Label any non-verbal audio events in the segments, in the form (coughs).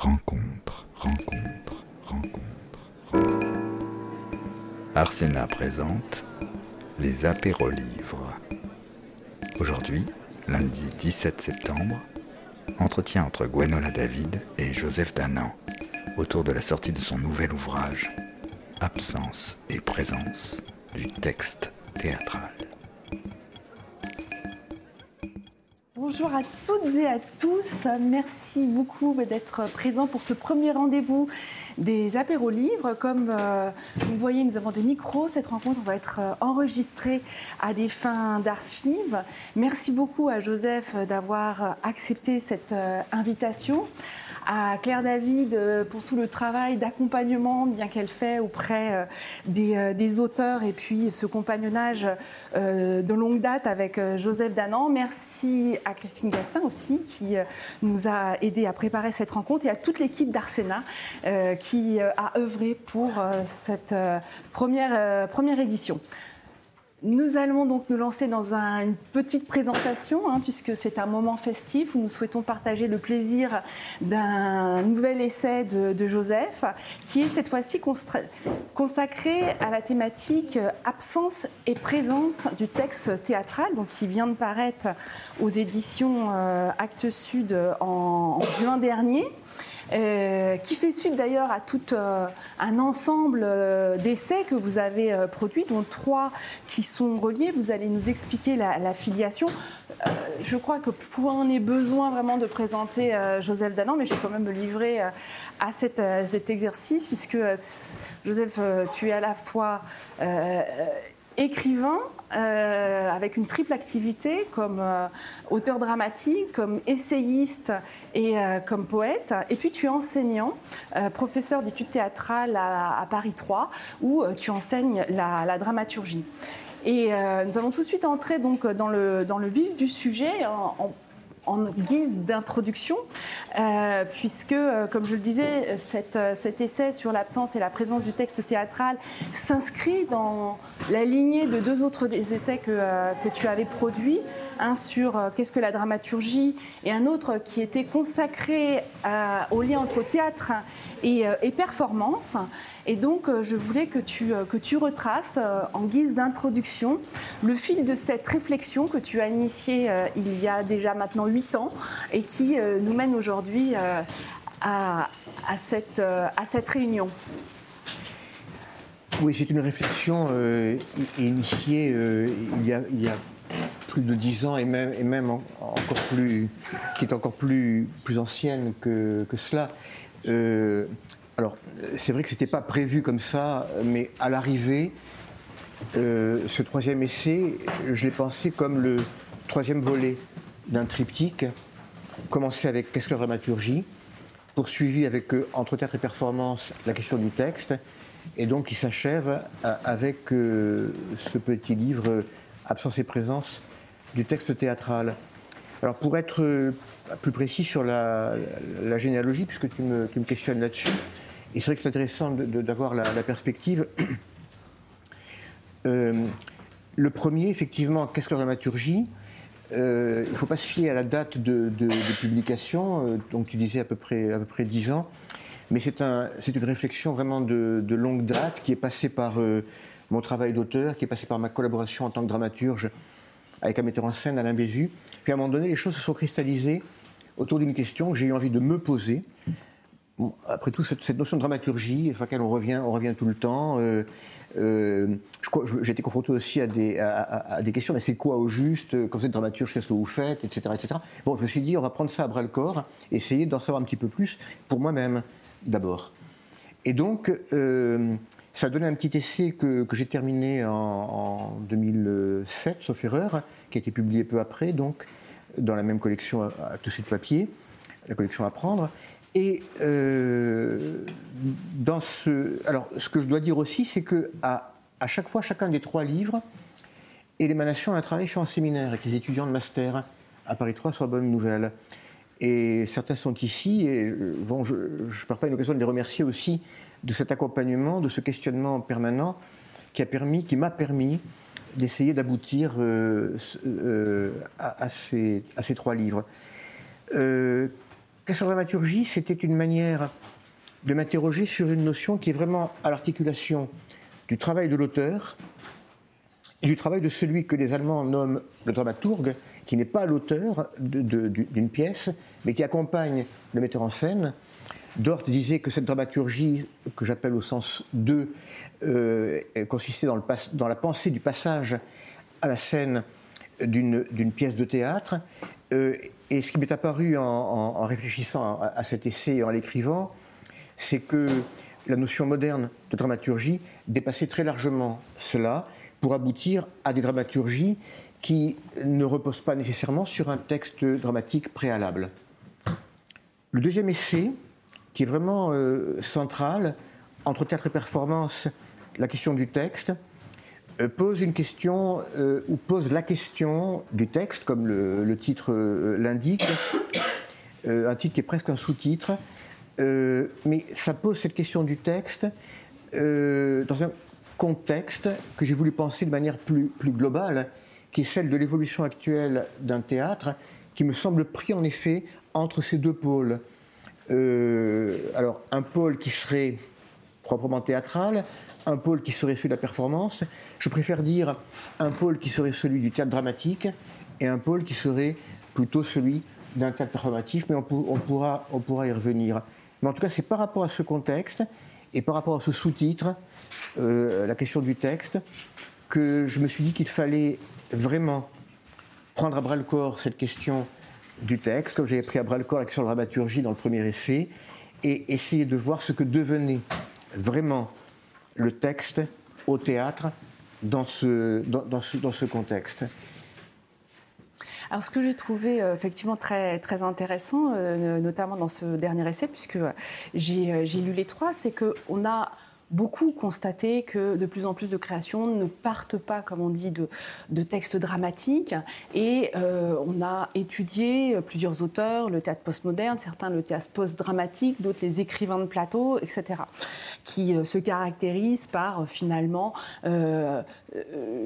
rencontre, rencontre, rencontre, rencontre. Arsena présente les apérolivres. Aujourd'hui, lundi 17 septembre, entretien entre Gwenola David et Joseph Danan autour de la sortie de son nouvel ouvrage Absence et présence du texte théâtral. Bonjour à toutes et à tous. Merci beaucoup d'être présents pour ce premier rendez-vous des apéros livres. Comme euh, vous voyez, nous avons des micros. Cette rencontre va être euh, enregistrée à des fins d'archives. Merci beaucoup à Joseph d'avoir accepté cette euh, invitation à Claire David euh, pour tout le travail d'accompagnement bien qu'elle fait auprès euh, des, des, auteurs et puis ce compagnonnage de longue date avec Joseph Danan. Merci à Christine Gassin aussi qui nous a aidé à préparer cette rencontre et à toute l'équipe d'Arsena qui a œuvré pour cette première, première édition. Nous allons donc nous lancer dans une petite présentation, hein, puisque c'est un moment festif où nous souhaitons partager le plaisir d'un nouvel essai de, Joseph, qui est cette fois-ci consacré à la thématique absence et présence du texte théâtral, qui vient de paraître aux éditions euh, Actes Sud en juin dernier. Euh, qui fait suite d'ailleurs à tout euh, un ensemble euh, d'essais que vous avez produits, dont trois qui sont reliés. Vous allez nous expliquer la, filiation. je crois que pour on ait besoin vraiment de présenter Joseph Danan, mais je vais quand même me livrer à cet exercice, puisque Joseph, tu es à la fois écrivain euh, avec une triple activité comme euh, auteur dramatique, comme essayiste et euh, comme poète. Et puis tu es enseignant, professeur d'études théâtrales à, Paris 3, où tu enseignes la, dramaturgie. Et nous allons tout de suite entrer donc dans le, vif du sujet en guise d'introduction, euh, puisque, euh, comme je le disais, euh, cet essai sur l'absence et la présence du texte théâtral s'inscrit dans la lignée de deux autres essais que, que tu avais produits, un sur qu'est-ce que la dramaturgie et un autre qui était consacré au lien entre théâtre et, et performance. Et donc, euh, je voulais que tu, euh, que tu retraces, euh, en guise d'introduction, le fil de cette réflexion que tu as initiée il y a déjà maintenant huit ans et qui nous mène aujourd'hui à, à, cette, à cette réunion. Oui, c'est une réflexion initiée il, y a, il, y a, plus de dix ans et même, et même encore plus, qui est encore plus, plus ancienne que, que cela. Alors, c'est vrai que ce n'était pas prévu comme ça, mais à l'arrivée, euh, ce troisième essai, je l'ai pensé comme le troisième volet d'un triptyque, commencé avec Qu'est-ce que la dramaturgie poursuivi avec euh, Entre théâtre et performance, la question du texte, et donc qui s'achève euh, avec ce petit livre Absence et présence du texte théâtral. Alors pour être plus précis sur la, généalogie, puisque tu me questionnes là-dessus, et c'est vrai que c'est intéressant d'avoir la, perspective. Euh, le premier, effectivement, qu'est-ce que la dramaturgie? Euh, Il ne faut pas se fier à la date de, publication, euh, donc tu disais à peu près, à peu près 10 ans, mais c'est un, une réflexion vraiment de, longue date qui est passée par mon travail d'auteur, qui est passée par ma collaboration en tant que dramaturge avec un metteur en scène, Alain Bézu. Puis à un moment donné, les choses se sont cristallisées autour d'une question que j'ai eu envie de me poser, après tout, cette, notion de dramaturgie, à laquelle on revient, on revient tout le temps. Euh, euh, j'ai été confronté aussi à des, à, des questions, mais c'est quoi au juste Quand vous êtes dramaturge, qu'est-ce que vous faites etc., etc. Bon, je me suis dit, on va prendre ça à bras le corps, essayer d'en savoir un petit peu plus pour moi-même, d'abord. Et donc, euh, ça a donné un petit essai que, j'ai terminé en, 2007, sauf erreur, qui a été publié peu après, donc, dans la même collection à, à tout de papier, la collection à prendre. Et euh, dans ce, alors, ce que je dois dire aussi, c'est que à, à, chaque fois, chacun des trois livres est l'émanation d'un travail fait en séminaire avec les étudiants de master à Paris 3 sur la bonne nouvelle. Et certains sont ici, et bon, je ne perds pas une occasion de les remercier aussi de cet accompagnement, de ce questionnement permanent qui a permis, m'a permis d'essayer d'aboutir euh, euh, à, ces, à, ces, trois livres. de dramaturgie, c'était une manière de m'interroger sur une notion qui est vraiment à l'articulation du travail de l'auteur et du travail de celui que les Allemands nomment le dramaturge, qui n'est pas l'auteur d'une pièce, mais qui accompagne le metteur en scène. Dort disait que cette dramaturgie, que j'appelle au sens 2, euh, consistait dans, la pensée du passage à la scène d'une pièce de théâtre. Euh, et ce qui m'est apparu en, réfléchissant à, cet essai et en l'écrivant, c'est que la notion moderne de dramaturgie dépassait très largement cela pour aboutir à des dramaturgies qui ne reposent pas nécessairement sur un texte dramatique préalable. Le deuxième essai, qui est vraiment euh, central, entre théâtre et performance, la question du texte, euh, pose une question, euh, ou pose la question du texte, comme le, titre l'indique, (coughs) un titre qui est presque un sous-titre, mais ça pose cette question du texte dans un contexte que j'ai voulu penser de manière plus globale, qui est celle de l'évolution actuelle d'un théâtre, qui me semble pris en effet entre ces deux pôles. Euh, alors, un pôle qui serait proprement théâtral, un pôle qui serait celui de la performance. Je préfère dire un pôle qui serait celui du théâtre dramatique et un pôle qui serait plutôt celui d'un théâtre performatif, mais on, pourra, y revenir. Mais en tout cas, c'est par rapport à ce contexte et par rapport à ce sous-titre, euh, la question du texte, que je me suis dit qu'il fallait vraiment prendre à bras le corps cette question du texte, comme j'avais pris à bras le corps la question de dramaturgie dans le premier essai, et essayer de voir ce que devenait vraiment le texte au théâtre dans ce, dans, ce, contexte. Alors, ce que j'ai trouvé euh, effectivement très, très intéressant, euh, notamment dans ce dernier essai, puisque j'ai lu les trois, c'est qu'on a beaucoup constaté que de plus en plus de créations ne partent pas, comme on dit, de, textes dramatiques. Et euh, on a étudié plusieurs auteurs, le théâtre postmoderne, certains le théâtre post-dramatique, d'autres les écrivains de plateau, etc., qui euh, se caractérisent par finalement euh,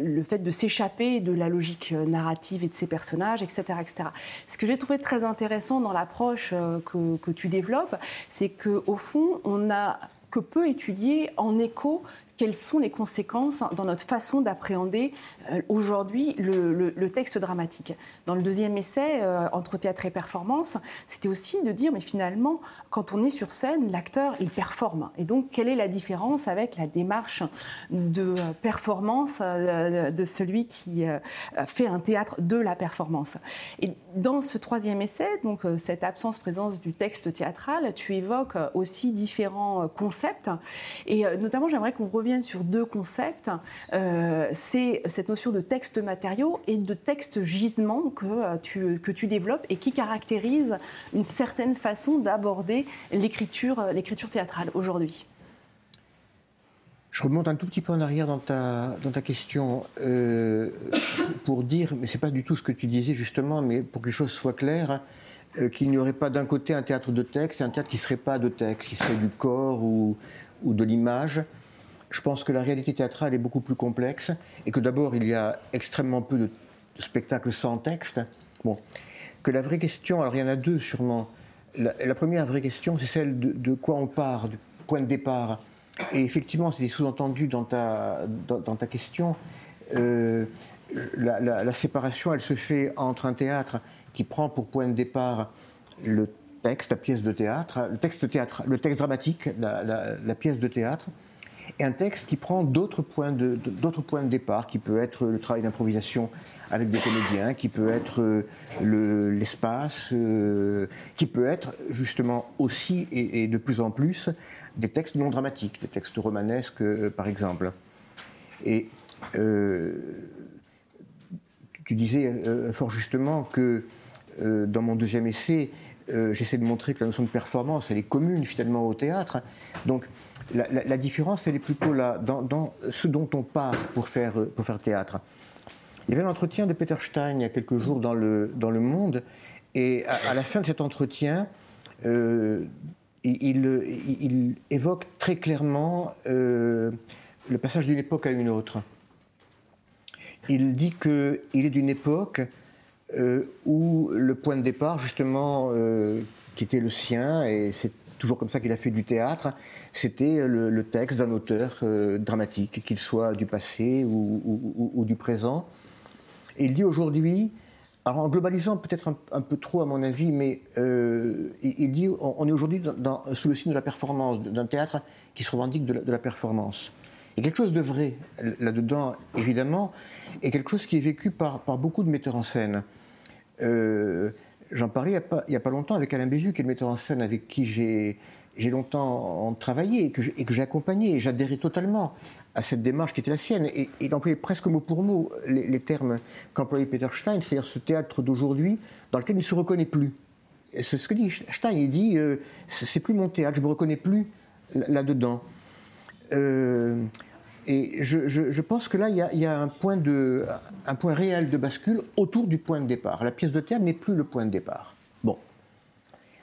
le fait de s'échapper de la logique narrative et de ses personnages, etc. etc. Ce que j'ai trouvé très intéressant dans l'approche que, que tu développes, c'est qu'au fond, on a que peut étudier en écho quelles sont les conséquences dans notre façon d'appréhender euh, aujourd'hui le, texte dramatique? Dans le deuxième essai, euh, entre théâtre et performance, c'était aussi de dire, mais finalement, quand on est sur scène, l'acteur, il performe. Et donc, quelle est la différence avec la démarche de performance euh, de celui qui fait un théâtre de la performance? Et dans ce troisième essai, donc cette absence-présence du texte théâtral, tu évoques aussi différents concepts. Et notamment, j'aimerais qu'on revienne sur deux concepts. C'est cette notion de texte matériau et de texte gisement que euh, tu, que tu développes et qui caractérise une certaine façon d'aborder l'écriture, euh, l'écriture théâtrale aujourd'hui. Je remonte un tout petit peu en arrière dans ta, dans ta question euh, pour dire, mais c'est pas du tout ce que tu disais justement, mais pour que les choses soient claires, qu'il n'y aurait pas d'un côté un théâtre de texte et un théâtre qui ne serait pas de texte, qui serait du corps ou, ou de l'image. Je pense que la réalité théâtrale est beaucoup plus complexe et que d'abord il y a extrêmement peu de, spectacles sans texte. Que la vraie question, alors il y en a deux sûrement. La, première vraie question, c'est celle de, quoi on part, du point de départ. Et effectivement, c'est sous-entendu dans ta, dans, ta question. Euh, la, la, séparation, elle se fait entre un théâtre qui prend pour point de départ le texte, la pièce de théâtre, le texte, théâtre, le texte dramatique, la, pièce de théâtre, et un texte qui prend d'autres points de, d'autres points de départ, qui peut être le travail d'improvisation avec des comédiens, qui peut être euh, l'espace, euh, qui peut être justement aussi et, de plus en plus des textes non dramatiques, des textes romanesques euh, par exemple. Et tu disais fort justement que dans mon deuxième essai, j'essaie de montrer que la notion de performance, elle est commune finalement au théâtre. Donc la, différence, elle est plutôt là, dans, ce dont on part pour faire, pour faire théâtre. Il y avait un entretien de Peter Stein il y a quelques jours dans Le, dans le Monde, et à, la fin de cet entretien, euh, il, évoque très clairement euh, le passage d'une époque à une autre. Il dit qu'il est d'une époque euh, où le point de départ, justement, qui était le sien, et c'est toujours comme ça qu'il a fait du théâtre, c'était le, texte d'un auteur euh, dramatique, qu'il soit du passé ou, du présent. Et il dit aujourd'hui, alors en globalisant peut-être un, peu trop à mon avis, mais euh, il, dit on, est aujourd'hui sous le signe de la performance, d'un théâtre qui se revendique de la, performance. Il y a quelque chose de vrai là-dedans, évidemment, et quelque chose qui est vécu par, beaucoup de metteurs en scène. Euh, J'en parlais il n'y a, pas longtemps avec Alain Bézu, qui est le metteur en scène avec qui j'ai longtemps travaillé et que j'ai accompagné. J'adhérais totalement à cette démarche qui était la sienne. Et, il employait presque mot pour mot les, termes qu'employait Peter Stein, c'est-à-dire ce théâtre d'aujourd'hui dans lequel il ne se reconnaît plus. C'est ce que dit Stein. Il dit euh, c'est plus mon théâtre, je ne me reconnais plus là-dedans. Euh, et je, pense que là, il y a, un, point réel de bascule autour du point de départ. La pièce de théâtre n'est plus le point de départ. Bon.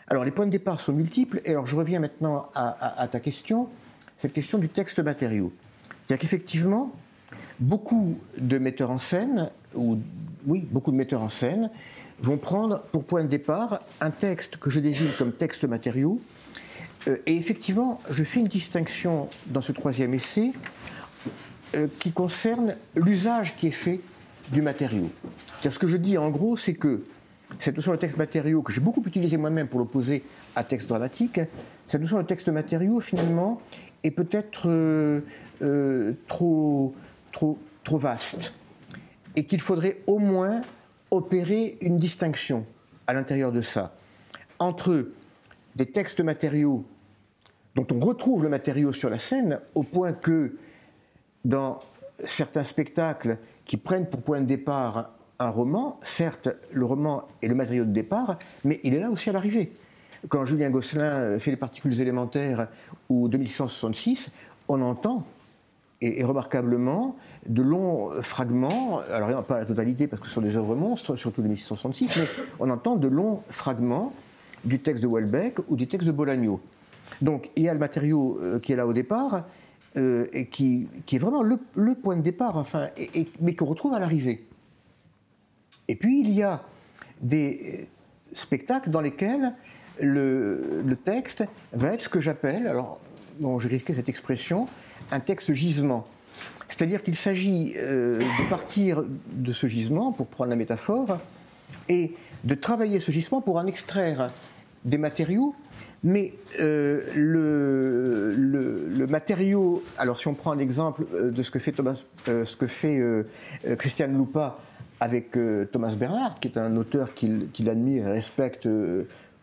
Alors, les points de départ sont multiples. Et alors, je reviens maintenant à, ta question, cette question du texte matériau. C'est-à-dire qu'effectivement, beaucoup de metteurs en scène, ou oui, beaucoup de metteurs en scène, vont prendre pour point de départ un texte que je désigne comme texte matériau. Euh, et effectivement, je fais une distinction dans ce troisième essai euh, qui concerne l'usage qui est fait du matériau. Ce que je dis en gros, c'est que cette notion de texte matériau, que j'ai beaucoup utilisé moi-même pour l'opposer à texte dramatique, cette notion de texte matériau, finalement, est peut-être euh, euh, trop, trop, trop vaste. Et qu'il faudrait au moins opérer une distinction à l'intérieur de ça entre des textes matériaux dont on retrouve le matériau sur la scène au point que dans certains spectacles qui prennent pour point de départ un roman, certes, le roman est le matériau de départ, mais il est là aussi à l'arrivée. Quand Julien Gosselin fait les particules élémentaires ou 2666, on entend, et, remarquablement, de longs fragments, alors pas la totalité parce que ce sont des œuvres monstres, surtout 2666, mais on entend de longs fragments du texte de Welbeck ou du texte de Bolagno. Donc il y a le matériau euh, qui est là au départ, euh, qui, est vraiment le, point de départ, enfin, mais qu'on retrouve à l'arrivée. Et puis il y a des spectacles dans lesquels le, texte va être ce que j'appelle, alors j'ai risqué cette expression, un texte gisement. C'est-à-dire qu'il s'agit euh, de partir de ce gisement, pour prendre la métaphore, et de travailler ce gisement pour en extraire des matériaux mais euh, le, le, matériau, alors si on prend un exemple euh, de ce que fait, Thomas, euh, ce que fait Christiane Lupa avec Thomas Bernard, qui est un auteur qu'il admire et respecte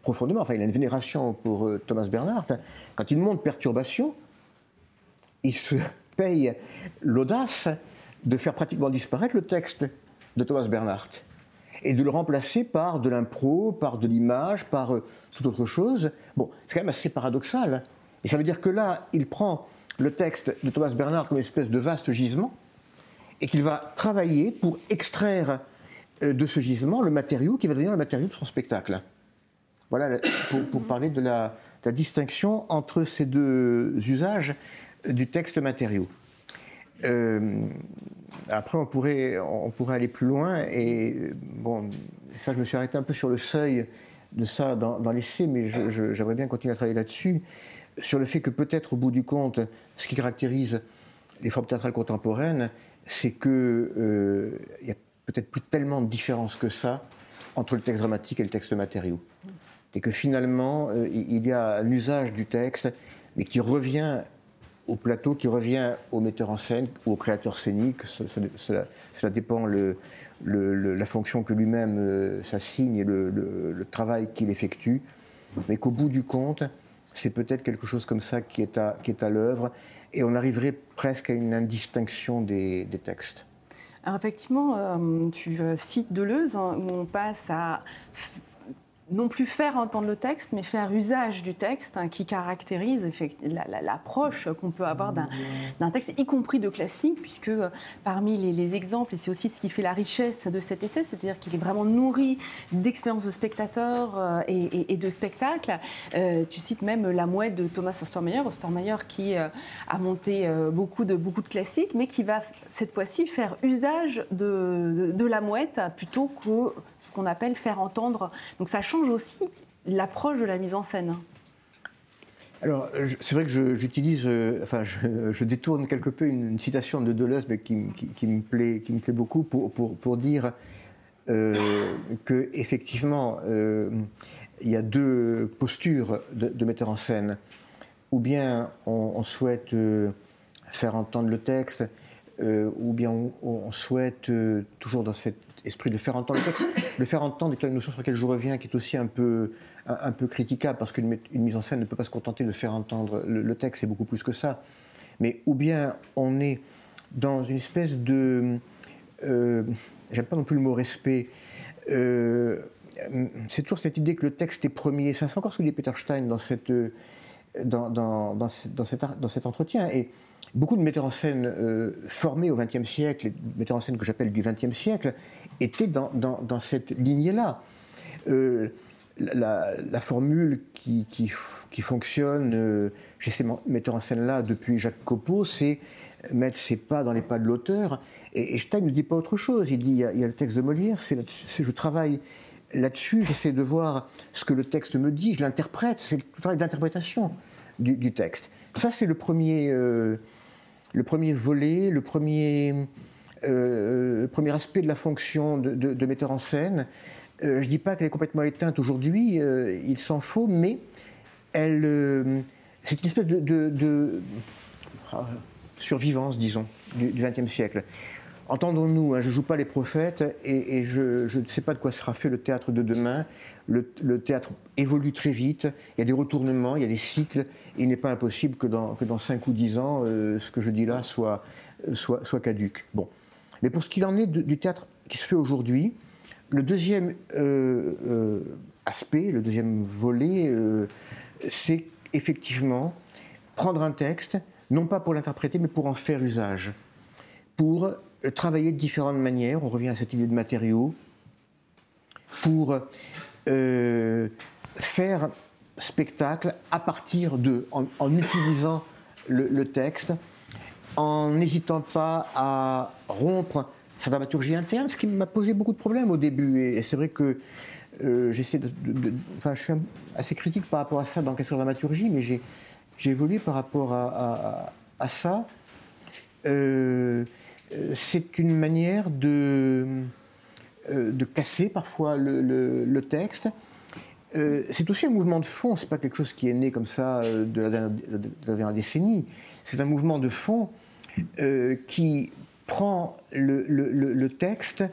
profondément, enfin il a une vénération pour Thomas Bernard, quand il monte Perturbation, il se (laughs) paye l'audace de faire pratiquement disparaître le texte de Thomas Bernard et de le remplacer par de l'impro, par de l'image, par euh, toute autre chose. Bon, c'est quand même assez paradoxal. Et ça veut dire que là, il prend le texte de Thomas Bernard comme une espèce de vaste gisement et qu'il va travailler pour extraire euh, de ce gisement le matériau qui va devenir le matériau de son spectacle. Voilà pour, parler de la, distinction entre ces deux usages du texte matériau. Euh, après, on pourrait, on pourrait aller plus loin. Et bon, ça, je me suis arrêté un peu sur le seuil de ça dans, l'essai, mais j'aimerais bien continuer à travailler là-dessus. Sur le fait que peut-être, au bout du compte, ce qui caractérise les formes théâtrales contemporaines, c'est qu'il euh, n'y a peut-être plus tellement de différence que ça entre le texte dramatique et le texte matériau. Et que finalement, euh, il y a l'usage du texte, mais qui revient au plateau qui revient au metteur en scène ou au créateur scénique. Cela, dépend le, la fonction que lui-même euh, s'assigne et le, travail qu'il effectue. Mais qu'au bout du compte, c'est peut-être quelque chose comme ça qui est à, qui est à l'œuvre. Et on arriverait presque à une indistinction des, textes. Alors effectivement, euh, tu euh, cites Deleuze, hein, où on passe à non plus faire entendre le texte, mais faire usage du texte hein, qui caractérise l'approche qu'on peut avoir d'un texte, y compris de classique, puisque euh, parmi les, exemples, et c'est aussi ce qui fait la richesse de cet essai, c'est-à-dire qu'il est vraiment nourri d'expériences de spectateurs euh, et, de spectacles. Euh, tu cites même La mouette de Thomas Ostermeyer, Ostermeyer qui a monté beaucoup, de, beaucoup de classiques, mais qui va cette fois-ci faire usage de, de la mouette plutôt que ce qu'on appelle faire entendre. Donc ça change aussi l'approche de la mise en scène alors, c'est vrai que j'utilise, euh, enfin, je, détourne quelque peu une, citation de Deleuze, mais qui, me, plaît, qui me plaît beaucoup, pour, pour, pour dire euh, que effectivement, euh, il y a deux postures de, metteur en scène. Ou bien on, souhaite euh, faire entendre le texte, ou bien on, souhaite, toujours dans cet esprit de faire entendre le texte, de faire entendre, est une notion sur laquelle je reviens, qui est aussi un peu, un, peu critiquable, parce qu'une mise en scène ne peut pas se contenter de faire entendre le, texte, c'est beaucoup plus que ça. Mais ou bien on est dans une espèce de... Euh, j'aime pas non plus le mot respect, euh, c'est toujours cette idée que le texte est premier. Ça, c'est encore ce que dit Peter Stein dans, cette, dans, dans, dans, cet, dans cet entretien. Et beaucoup de metteurs en scène euh, formés au XXe siècle, metteurs en scène que j'appelle du XXe siècle, étaient dans, cette lignée-là. Euh, la, formule qui, fonctionne euh, chez ces metteurs en scène-là depuis Jacques Copeau, c'est mettre ses pas dans les pas de l'auteur. Et, Stein ne dit pas autre chose. Il dit il y a, le texte de Molière, c'est je travaille là-dessus, j'essaie de voir ce que le texte me dit, je l'interprète, c'est le travail d'interprétation du, texte. Ça, c'est le premier, euh, le premier volet, le premier, euh, le premier aspect de la fonction de, metteur en scène. Euh, je ne dis pas qu'elle est complètement éteinte aujourd'hui, euh, il s'en faut, mais elle, euh, c'est une espèce de, ah, survivance, disons, du XXe siècle. Entendons-nous, hein, je ne joue pas les prophètes et, je, ne sais pas de quoi sera fait le théâtre de demain. Le, théâtre évolue très vite, il y a des retournements, il y a des cycles. il n'est pas impossible que dans, que dans 5 ou 10 ans, ce que je dis là soit, soit, soit caduque. Bon. Mais pour ce qu'il en est du théâtre qui se fait aujourd'hui, le deuxième euh, euh, aspect, le deuxième volet, euh, c'est effectivement prendre un texte, non pas pour l'interpréter, mais pour en faire usage, pour travailler de différentes manières, on revient à cette idée de matériaux, pour faire spectacle à partir de, en, utilisant le, texte, en n'hésitant pas à rompre sa dramaturgie interne, ce qui m'a posé beaucoup de problèmes au début. Et, c'est vrai que euh, j'essaie de, Enfin, je suis assez critique par rapport à ça dans la question de dramaturgie, mais j'ai, évolué par rapport à, ça. Euh, c'est une manière de, euh, casser parfois le, texte. c'est aussi un mouvement de fond, c'est pas quelque chose qui est né comme ça de la dernière, décennie. C'est un mouvement de fond qui prend le, texte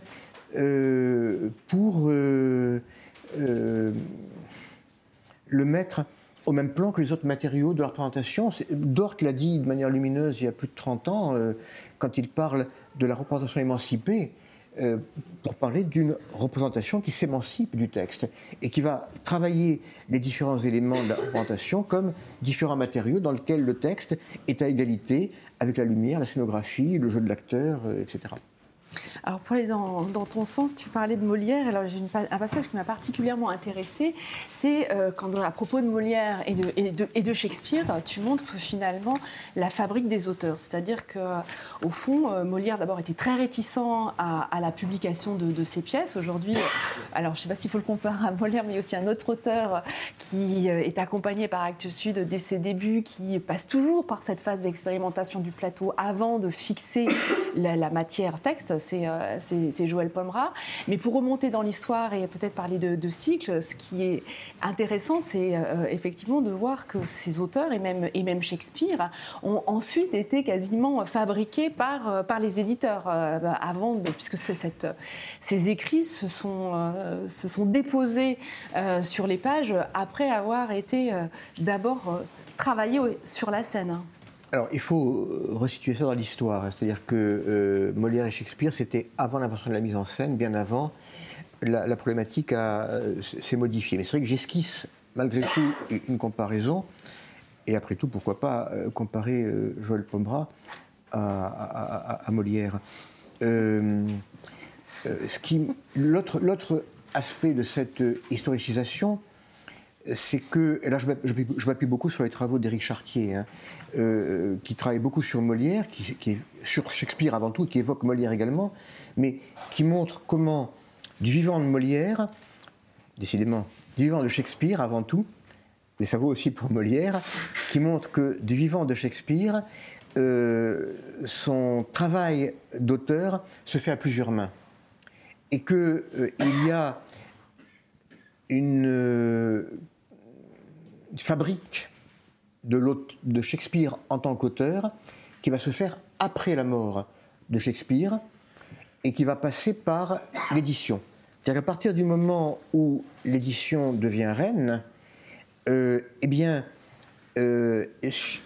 euh, pour euh, euh, le mettre au même plan que les autres matériaux de la représentation. Dort l'a dit de manière lumineuse il y a plus de 30 ans, quand il parle de la représentation émancipée, pour parler d'une représentation qui s'émancipe du texte et qui va travailler les différents éléments de la représentation comme différents matériaux dans lesquels le texte est à égalité avec la lumière, la scénographie, le jeu de l'acteur, euh, etc. Alors pour aller dans, ton sens, tu parlais de Molière. Alors j'ai un passage qui m'a particulièrement intéressé, c'est euh, quand à propos de Molière et de, Shakespeare, tu montres finalement la fabrique des auteurs. C'est-à-dire que au fond, euh, Molière d'abord était très réticent à, la publication de, ses pièces. Aujourd'hui, euh, alors je ne sais pas s'il faut le comparer à Molière, mais il y a aussi un autre auteur qui est accompagné par Actes Sud dès ses débuts, qui passe toujours par cette phase d'expérimentation du plateau avant de fixer la, matière texte c'est Joël Pomera. Mais pour remonter dans l'histoire et peut-être parler de, cycle, ce qui est intéressant, c'est euh, effectivement de voir que ces auteurs, et même, Shakespeare, ont ensuite été quasiment fabriqués par, euh, les éditeurs, avant, puisque ces écrits se sont déposés sur les pages après avoir été d'abord travaillés sur la scène. Alors, il faut euh, resituer ça dans l'histoire. Hein. C'est-à-dire que euh, Molière et Shakespeare, c'était avant l'invention de la mise en scène, bien avant. La, problématique euh, s'est modifiée. Mais c'est vrai que j'esquisse malgré tout une comparaison. Et après tout, pourquoi pas comparer Joël Pomera à, Molière. L'autre aspect de cette historicisation, c'est que, et là je m'appuie beaucoup sur les travaux d'Éric Chartier, hein, euh, qui travaille beaucoup sur Molière, qui, sur Shakespeare avant tout, qui évoque Molière également, mais qui montre comment, du vivant de Molière, décidément, du vivant de Shakespeare avant tout, mais ça vaut aussi pour Molière, qui montre que du vivant de Shakespeare, euh, son travail d'auteur se fait à plusieurs mains. Et qu'il euh, y a une, fabrique de, de Shakespeare en tant qu'auteur qui va se faire après la mort de Shakespeare et qui va passer par l'édition. C'est-à-dire qu'à partir du moment où l'édition devient reine, euh, eh bien, euh,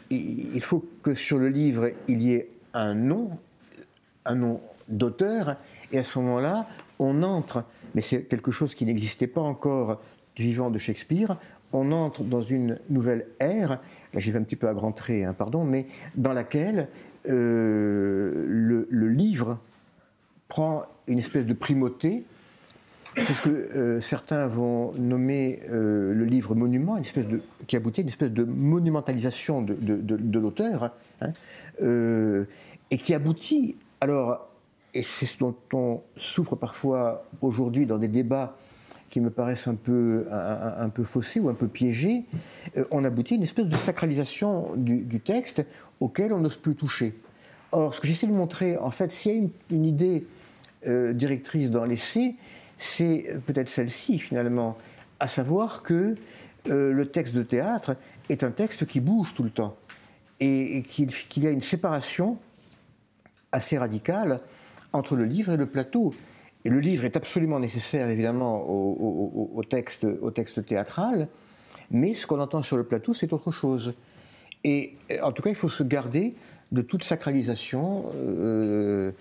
il faut que sur le livre, il y ait un nom, un nom d'auteur, et à ce moment-là, on entre, mais c'est quelque chose qui n'existait pas encore du vivant de Shakespeare, on entre dans une nouvelle ère, là j'y vais un petit peu à grands traits, hein, pardon, mais dans laquelle euh, le, livre prend une espèce de primauté, c'est ce que euh, certains vont nommer euh, le livre monument, une espèce de, qui aboutit à une espèce de monumentalisation de, l'auteur, hein, et qui aboutit, alors, et c'est ce dont on souffre parfois aujourd'hui dans des débats qui me paraissent un peu, un, peu faussés ou un peu piégés, euh, on aboutit à une espèce de sacralisation du, texte auquel on n'ose plus toucher. Or, ce que j'essaie de montrer, en fait, s'il y a une, idée euh, directrice dans l'essai, c'est peut-être celle-ci finalement, à savoir que euh, le texte de théâtre est un texte qui bouge tout le temps et, qu'il y a une séparation assez radicale entre le livre et le plateau. Et le livre est absolument nécessaire, évidemment, au, texte, au texte théâtral, mais ce qu'on entend sur le plateau, c'est autre chose. Et en tout cas, il faut se garder de toute sacralisation euh,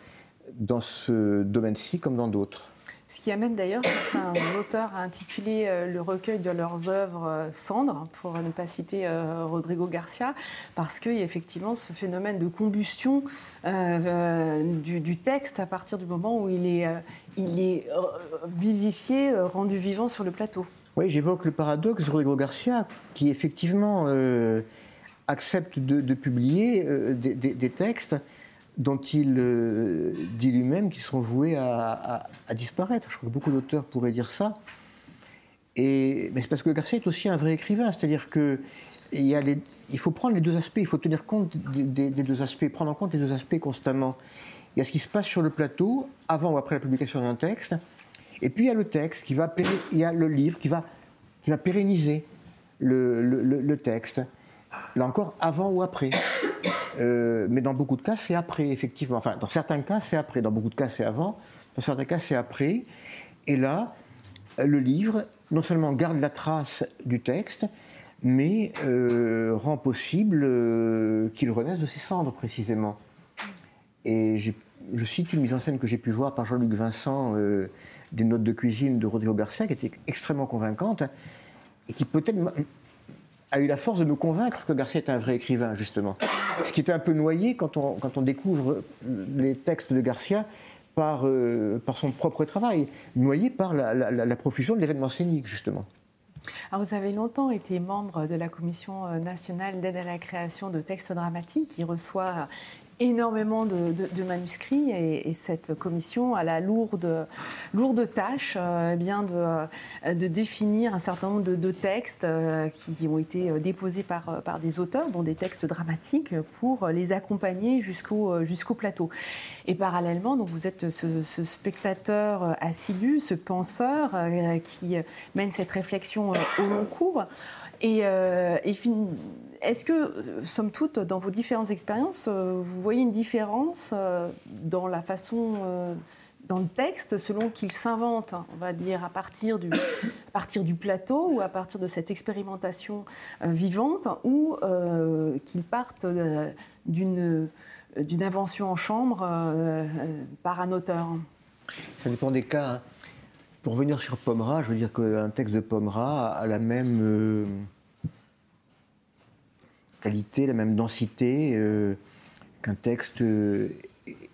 dans ce domaine-ci comme dans d'autres. Ce qui amène d'ailleurs certains (coughs) auteurs à intituler euh, le recueil de leurs œuvres euh, Cendres, pour ne pas citer euh, Rodrigo Garcia, parce qu'il y a effectivement ce phénomène de combustion du, texte à partir du moment où il est, il est vivifié, rendu vivant sur le plateau. Oui, j'évoque le paradoxe de Rodrigo Garcia, qui effectivement accepte de, publier des textes dont il euh, dit lui-même qu'ils sont voués à, disparaître. Je crois que beaucoup d'auteurs pourraient dire ça. Et, mais c'est parce que Garcia est aussi un vrai écrivain, c'est-à-dire que il, il, faut prendre les deux aspects, il faut tenir compte des, deux aspects, prendre en compte les deux aspects constamment. Il y a ce qui se passe sur le plateau, avant ou après la publication d'un texte, et puis il y a le texte, qui va il y a le livre qui va, qui va pérenniser le, le texte, là encore, avant ou après. Euh, mais dans beaucoup de cas, c'est après, effectivement. Enfin, dans certains cas, c'est après. Dans beaucoup de cas, c'est avant. Dans certains cas, c'est après. Et là, le livre, non seulement garde la trace du texte, mais euh, rend possible euh, qu'il renaisse de ses cendres, précisément. Et je cite une mise en scène que j'ai pu voir par Jean-Luc Vincent des notes de cuisine de Rodrigo Garcia, qui était extrêmement convaincante, et qui peut-être a eu la force de nous convaincre que Garcia est un vrai écrivain, justement. Ce qui était un peu noyé quand on, découvre les textes de Garcia par, euh, par son propre travail, noyé par la, la profusion de l'événement scénique, justement. Alors vous avez longtemps été membre de la Commission euh, nationale d'aide à la création de textes dramatiques qui reçoit énormément de, manuscrits et, cette commission a la lourde, lourde tâche euh, eh bien de, de, définir un certain nombre de, textes euh, qui ont été déposés par, par des auteurs, dont des textes dramatiques, pour les accompagner jusqu'au plateau. Et parallèlement, donc vous êtes ce, spectateur assidu, ce penseur euh, qui mène cette réflexion au long cours. Et, et est-ce que, euh, somme toute, dans vos différentes expériences, euh, vous voyez une différence euh, dans la façon, dans le texte, selon qu'il s'invente, on va dire, à partir, du, (coughs) partir du plateau ou à partir de cette expérimentation vivante, ou qu'il parte d'une d'une invention en chambre par un auteur? Ça dépend des cas. Hein. Pour revenir sur Pomera, je veux dire qu'un texte de Pomera a la même qualité, la même densité euh, qu'un texte euh,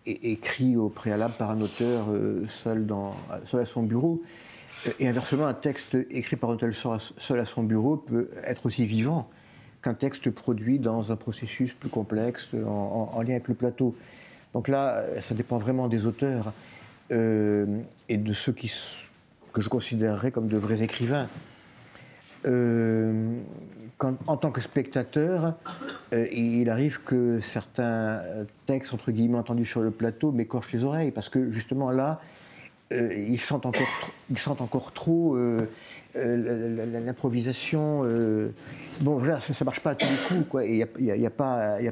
écrit au préalable par un auteur euh, seul, dans, seul à son bureau. Et inversement, un texte écrit par un auteur seul à son bureau peut être aussi vivant qu'un texte produit dans un processus plus complexe en, lien avec le plateau. Donc là, ça dépend vraiment des auteurs et de ceux qui, que je considérerais comme de vrais écrivains. euh, en tant que spectateur, euh, il arrive que certains textes, entre guillemets, entendus sur le plateau, m'écorchent les oreilles, parce que justement là, euh, ils, sentent encore, ils sentent encore trop l'improvisation. bon, voilà, ça ne marche pas à tous les coups, quoi. Il n'y a, a, a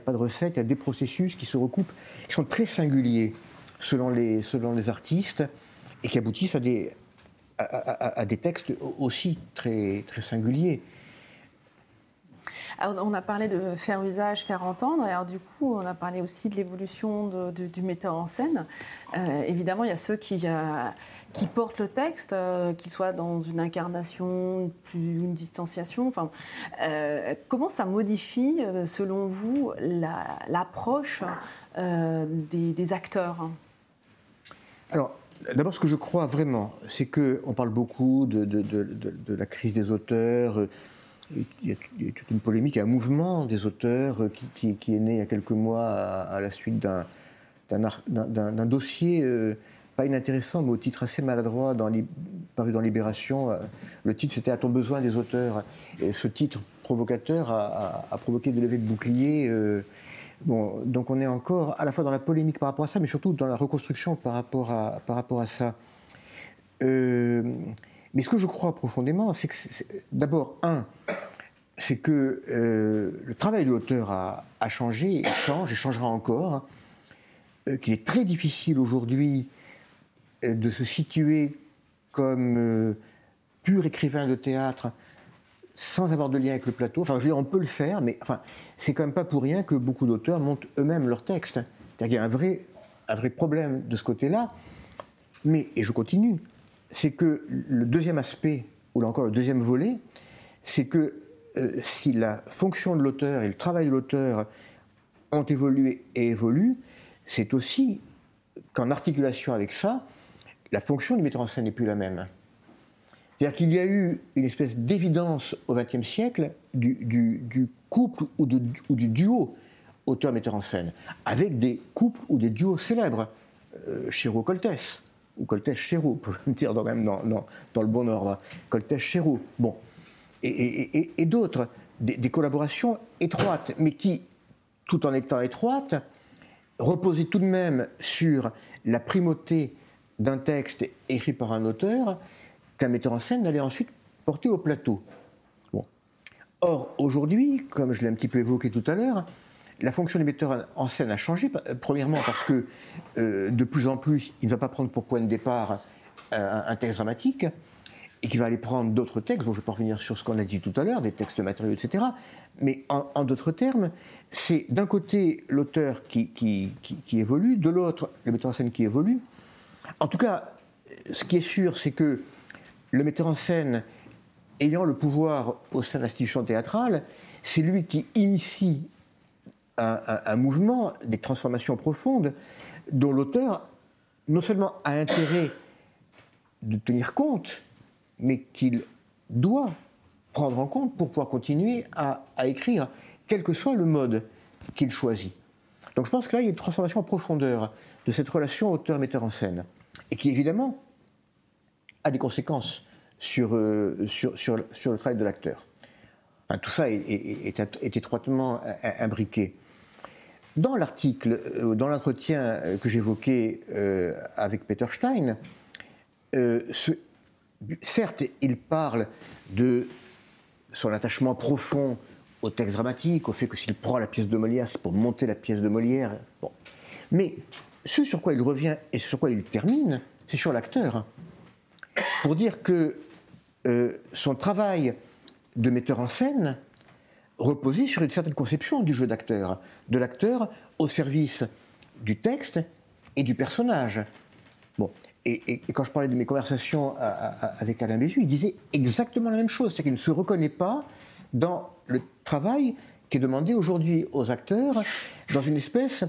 pas de recette, il y a des processus qui se recoupent, qui sont très singuliers selon les, selon les artistes, et qui aboutissent à des, à, des textes aussi très, très singuliers. Alors, on a parlé de faire usage, faire entendre, et alors du coup, on a parlé aussi de l'évolution du metteur en scène. Euh, évidemment, il y a ceux qui, euh, qui portent le texte, euh, qu'ils soient dans une incarnation, plus une distanciation. Enfin, comment ça modifie, selon vous, l'approche des, des, acteurs? Alors, D'abord, ce que je crois vraiment, c'est qu'on parle beaucoup de, la crise des auteurs. Il y, a, toute une polémique, un mouvement des auteurs qui, est né il y a quelques mois à, la suite d'un dossier euh, pas inintéressant, mais au titre assez maladroit, paru dans Libération. Le titre, c'était À ton besoin des auteurs? Et ce titre provocateur a, provoqué des levées de boucliers. Euh, Donc on est encore à la fois dans la polémique par rapport à ça, mais surtout dans la reconstruction par rapport à, ça. Euh, mais ce que je crois profondément, c'est que d'abord, un, c'est que euh, le travail de l'auteur a, changé, change, et changera encore, euh, qu'il est très difficile aujourd'hui de se situer comme pur écrivain de théâtre sans avoir de lien avec le plateau. Enfin, je veux dire, on peut le faire, mais enfin, c'est quand même pas pour rien que beaucoup d'auteurs montent eux-mêmes leurs textes. Il y a un vrai, un vrai problème de ce côté-là. Mais, et je continue, c'est que le deuxième aspect, ou là encore le deuxième volet, c'est que euh, si la fonction de l'auteur et le travail de l'auteur ont évolué et évoluent, c'est aussi qu'en articulation avec ça, la fonction du metteur en scène n'est plus la même. C'est-à-dire qu'il y a eu une espèce d'évidence au XXe siècle du, couple ou, du duo auteur-metteur en scène, avec des couples ou des duos célèbres, euh, Chéreau-Coltès, ou Coltès-Chéreau, me dire dans, le bon ordre, Coltès-Chéreau, bon, et, d'autres, des, collaborations étroites, mais qui, tout en étant étroites, reposaient tout de même sur la primauté d'un texte écrit par un auteur qu'un metteur en scène allait ensuite porter au plateau. Or, aujourd'hui, comme je l'ai un petit peu évoqué tout à l'heure, la fonction du metteur en scène a changé. Euh, premièrement parce que euh, de plus en plus, il ne va pas prendre pour point de départ euh, un, texte dramatique et qu'il va aller prendre d'autres textes, dont je peux revenir sur ce qu'on a dit tout à l'heure, des textes matériaux, etc. Mais en, d'autres termes, c'est d'un côté l'auteur qui, qui, qui, évolue, de l'autre le metteur en scène qui évolue. En tout cas, ce qui est sûr, c'est que le metteur en scène ayant le pouvoir au sein de l'institution théâtrale, c'est lui qui initie un, mouvement, des transformations profondes, dont l'auteur non seulement a intérêt de tenir compte, mais qu'il doit prendre en compte pour pouvoir continuer à, écrire, quel que soit le mode qu'il choisit. Donc je pense que là, il y a une transformation en profondeur de cette relation auteur-metteur en scène, et qui évidemment a des conséquences sur, euh, sur, sur, le travail de l'acteur. tout ça est, étroitement imbriqué. Dans l'article, euh, dans l'entretien euh, que j'évoquais avec Peter Stein, certes, il parle de son attachement profond au texte dramatique, au fait que s'il prend la pièce de Molière, c'est pour monter la pièce de Molière. Mais ce sur quoi il revient et ce sur quoi il termine, c'est sur l'acteur pour dire que euh, son travail de metteur en scène reposait sur une certaine conception du jeu d'acteur, de l'acteur au service du texte et du personnage. Bon. Et, quand je parlais de mes conversations avec Alain Bézu, il disait exactement la même chose, c'est qu'il ne se reconnaît pas dans le travail qui est demandé aujourd'hui aux acteurs dans une espèce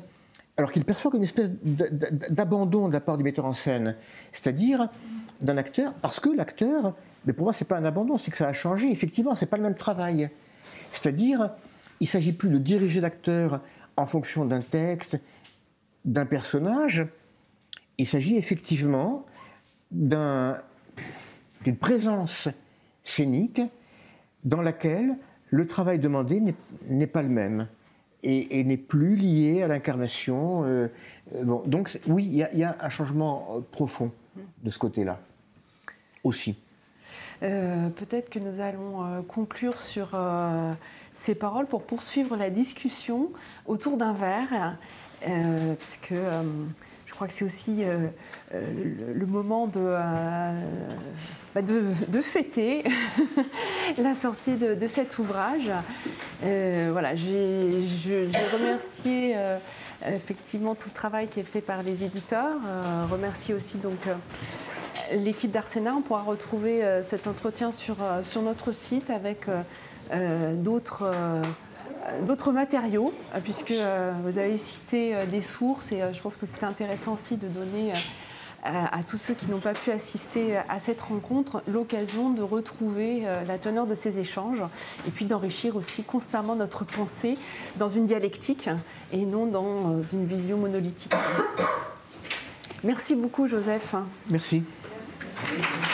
alors qu'il perçoit comme une espèce d'abandon de la part du metteur en scène, c'est-à-dire d'un acteur, parce que l'acteur, mais pour moi, c'est pas un abandon, c'est que ça a changé. Effectivement, c'est pas le même travail. C'est-à-dire, il s'agit plus de diriger l'acteur en fonction d'un texte, d'un personnage. Il s'agit effectivement d'une présence scénique dans laquelle le travail demandé n'est pas le même et, n'est plus lié à l'incarnation. Euh, bon, donc oui, il y, a un changement profond de ce côté-là aussi. Peut-être que nous allons conclure sur ces paroles pour poursuivre la discussion autour d'un verre, puisque que c'est aussi euh, euh, le, moment de, euh, bah, de, fêter (laughs) la sortie de, cet ouvrage. voilà, j'ai remercié effectivement tout le travail qui est fait par les éditeurs. remercier aussi donc l'équipe d'Arsena. On pourra retrouver cet entretien sur, sur notre site avec d'autres d'autres matériaux, euh, puisque euh, vous avez cité euh, des sources et je pense que c'était intéressant aussi de donner à tous ceux qui n'ont pas pu assister à cette rencontre l'occasion de retrouver la teneur de ces échanges et puis d'enrichir aussi constamment notre pensée dans une dialectique et non dans une vision monolithique. Merci beaucoup Joseph. Merci. Merci.